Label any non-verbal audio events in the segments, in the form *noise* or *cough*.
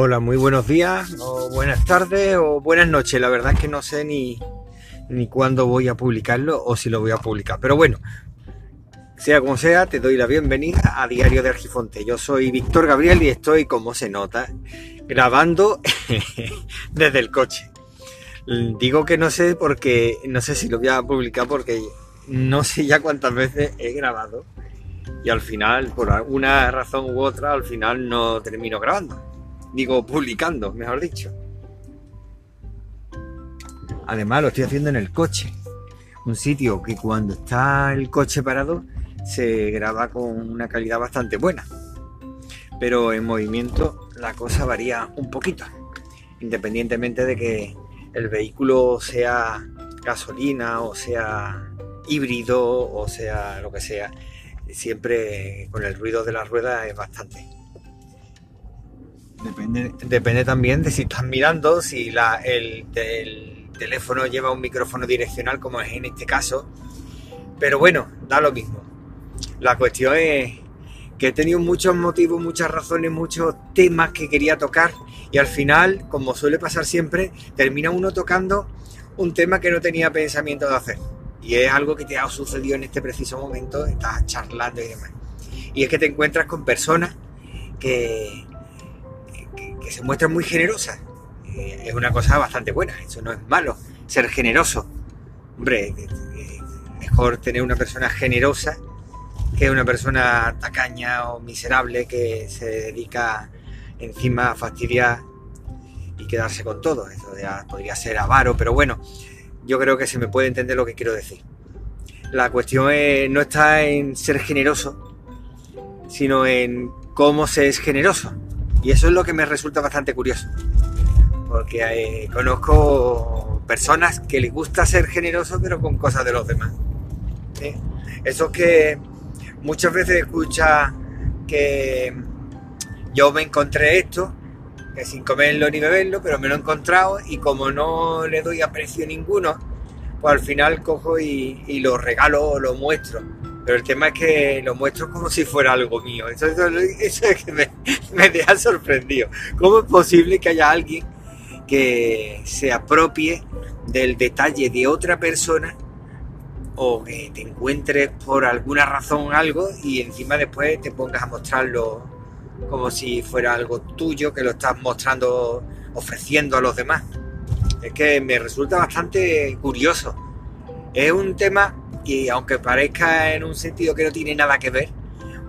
Hola, muy buenos días, o buenas tardes, o buenas noches. La verdad es que no sé ni, ni cuándo voy a publicarlo o si lo voy a publicar. Pero bueno, sea como sea, te doy la bienvenida a Diario de Argifonte. Yo soy Víctor Gabriel y estoy, como se nota, grabando *laughs* desde el coche. Digo que no sé porque no sé si lo voy a publicar porque no sé ya cuántas veces he grabado y al final, por alguna razón u otra, al final no termino grabando. Digo, publicando, mejor dicho. Además, lo estoy haciendo en el coche. Un sitio que cuando está el coche parado se graba con una calidad bastante buena. Pero en movimiento la cosa varía un poquito. Independientemente de que el vehículo sea gasolina o sea híbrido o sea lo que sea, siempre con el ruido de las ruedas es bastante. Depende, depende también de si estás mirando, si el, el teléfono lleva un micrófono direccional como es en este caso. Pero bueno, da lo mismo. La cuestión es que he tenido muchos motivos, muchas razones, muchos temas que quería tocar y al final, como suele pasar siempre, termina uno tocando un tema que no tenía pensamiento de hacer. Y es algo que te ha sucedido en este preciso momento, estás charlando y demás. Y es que te encuentras con personas que, que, se muestran muy generosas. Eh, es una cosa bastante buena, eso no es malo, ser generoso. Hombre, mejor tener una persona generosa que una persona tacaña o miserable que se dedica encima a fastidiar y quedarse con todo. Eso ya podría ser avaro, pero bueno, yo creo que se me puede entender lo que quiero decir. La cuestión no está en ser generoso, sino en cómo se es generoso. Y eso es lo que me resulta bastante curioso. Porque eh, conozco personas que les gusta ser generoso, pero con cosas de los demás. Eso que muchas veces escucha que yo me encontré esto sin comerlo ni beberlo, pero me lo he encontrado y como no le doy aprecio ninguno, pues al final cojo y, lo regalo o lo muestro. Pero el tema es que lo muestro como si fuera algo mío. Eso, es que me, me deja sorprendido. ¿Cómo es posible que haya alguien que se apropie del detalle de otra persona o que te encuentres por alguna razón algo y encima después te pongas a mostrarlo como si fuera algo tuyo que lo estás mostrando, ofreciendo a los demás. Es que me resulta bastante curioso. Es un tema, y aunque parezca en un sentido que no tiene nada que ver,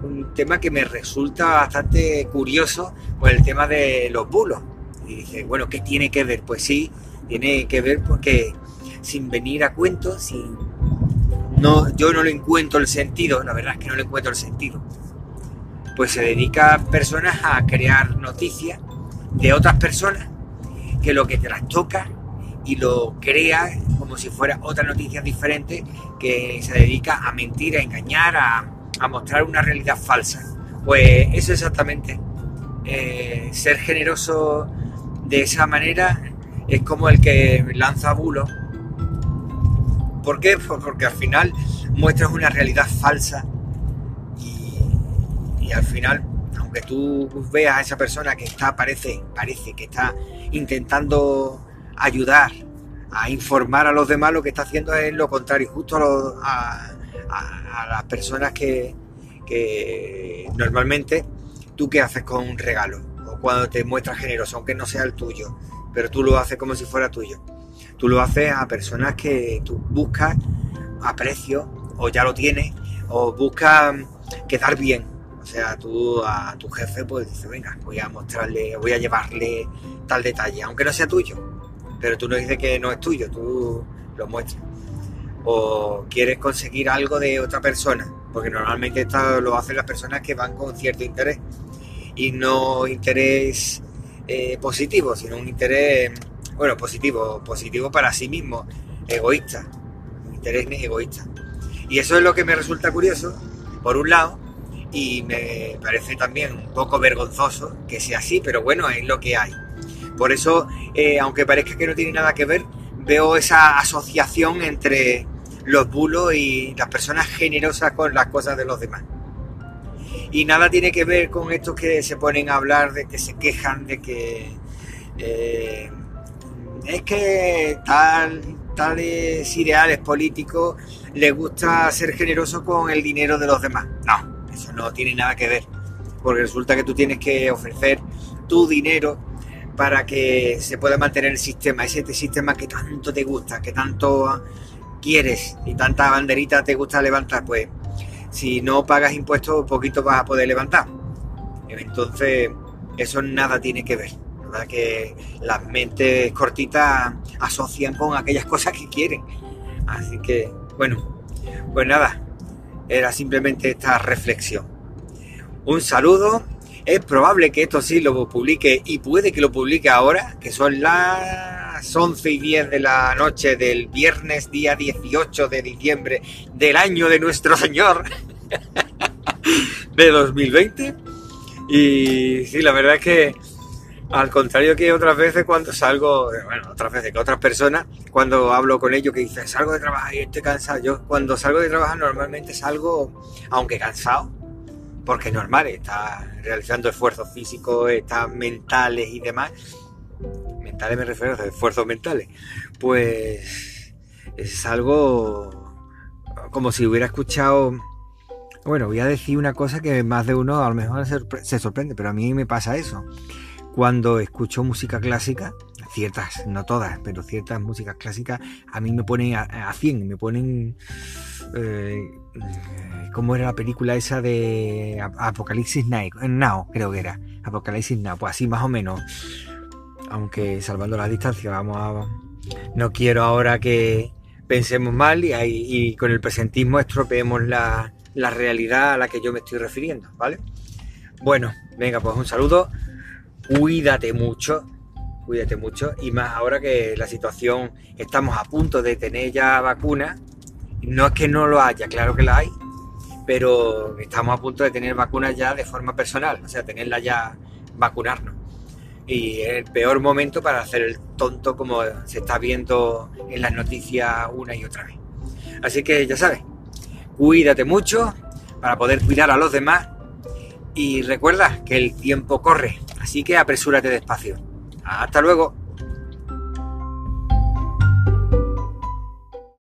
un tema que me resulta bastante curioso, pues el tema de los bulos. Y dice, bueno, ¿qué tiene que ver? Pues sí, tiene que ver porque sin venir a cuento, sin no, yo no le encuentro el sentido, la verdad es que no le encuentro el sentido pues se dedica personas a crear noticias de otras personas que lo que te las toca y lo crea como si fuera otra noticia diferente que se dedica a mentir, a engañar, a, mostrar una realidad falsa. Pues eso exactamente. Eh, ser generoso de esa manera es como el que lanza bulos. ¿Por qué? Pues porque al final muestras una realidad falsa y al final, aunque tú veas a esa persona que está, parece, parece que está intentando ayudar a informar a los demás, lo que está haciendo es lo contrario, justo a, las personas que, normalmente tú qué haces con un regalo o cuando te muestras generoso, aunque no sea el tuyo, pero tú lo haces como si fuera tuyo. Tú lo haces a personas que tú buscas aprecio o ya lo tienes o buscas quedar bien o sea, tú a tu jefe pues dices, venga, voy a mostrarle, voy a llevarle tal detalle, aunque no sea tuyo. Pero tú no dices que no es tuyo, tú lo muestras. O quieres conseguir algo de otra persona, porque normalmente esto lo hacen las personas que van con cierto interés. Y no interés eh, positivo, sino un interés, bueno, positivo, positivo para sí mismo, egoísta. Un interés egoísta. Y eso es lo que me resulta curioso, por un lado, y me parece también un poco vergonzoso que sea así, pero bueno, es lo que hay. Por eso, eh, aunque parezca que no tiene nada que ver, veo esa asociación entre los bulos y las personas generosas con las cosas de los demás. Y nada tiene que ver con estos que se ponen a hablar, de que se quejan, de que eh, es que tal, tales ideales políticos les gusta ser generoso con el dinero de los demás. No, eso no tiene nada que ver. Porque resulta que tú tienes que ofrecer tu dinero para que se pueda mantener el sistema, ese sistema que tanto te gusta, que tanto quieres y tanta banderita te gusta levantar, pues si no pagas impuestos, poquito vas a poder levantar. Entonces, eso nada tiene que ver. ¿verdad? Que las mentes cortitas asocian con aquellas cosas que quieren. Así que, bueno, pues nada, era simplemente esta reflexión. Un saludo. Es probable que esto sí lo publique y puede que lo publique ahora, que son las 11 y 10 de la noche del viernes día 18 de diciembre del año de nuestro Señor de 2020. Y sí, la verdad es que al contrario que otras veces cuando salgo, bueno, otras veces que otras personas, cuando hablo con ellos que dicen salgo de trabajar y estoy cansado, yo cuando salgo de trabajar normalmente salgo, aunque cansado, porque es normal, está realizando esfuerzos físicos, está mentales y demás. Mentales me refiero a esfuerzos mentales. Pues es algo como si hubiera escuchado bueno, voy a decir una cosa que más de uno a lo mejor se sorprende, pero a mí me pasa eso cuando escucho música clásica, ciertas, no todas, pero ciertas músicas clásicas, a mí me ponen a, 100, me ponen... Eh, ¿Cómo era la película esa de Apocalipsis Now? Creo que era. Apocalipsis Now, pues así más o menos. Aunque salvando la distancia, vamos a... No quiero ahora que pensemos mal y, y con el presentismo estropeemos la, la realidad a la que yo me estoy refiriendo, ¿vale? Bueno, venga, pues un saludo cuídate mucho, cuídate mucho, y más ahora que la situación, estamos a punto de tener ya vacuna, no es que no lo haya, claro que la hay, pero estamos a punto de tener vacunas ya de forma personal, o sea, tenerla ya, vacunarnos. Y es el peor momento para hacer el tonto como se está viendo en las noticias una y otra vez. Así que ya sabes, cuídate mucho para poder cuidar a los demás y recuerda que el tiempo corre, así que apresúrate despacio. Hasta luego.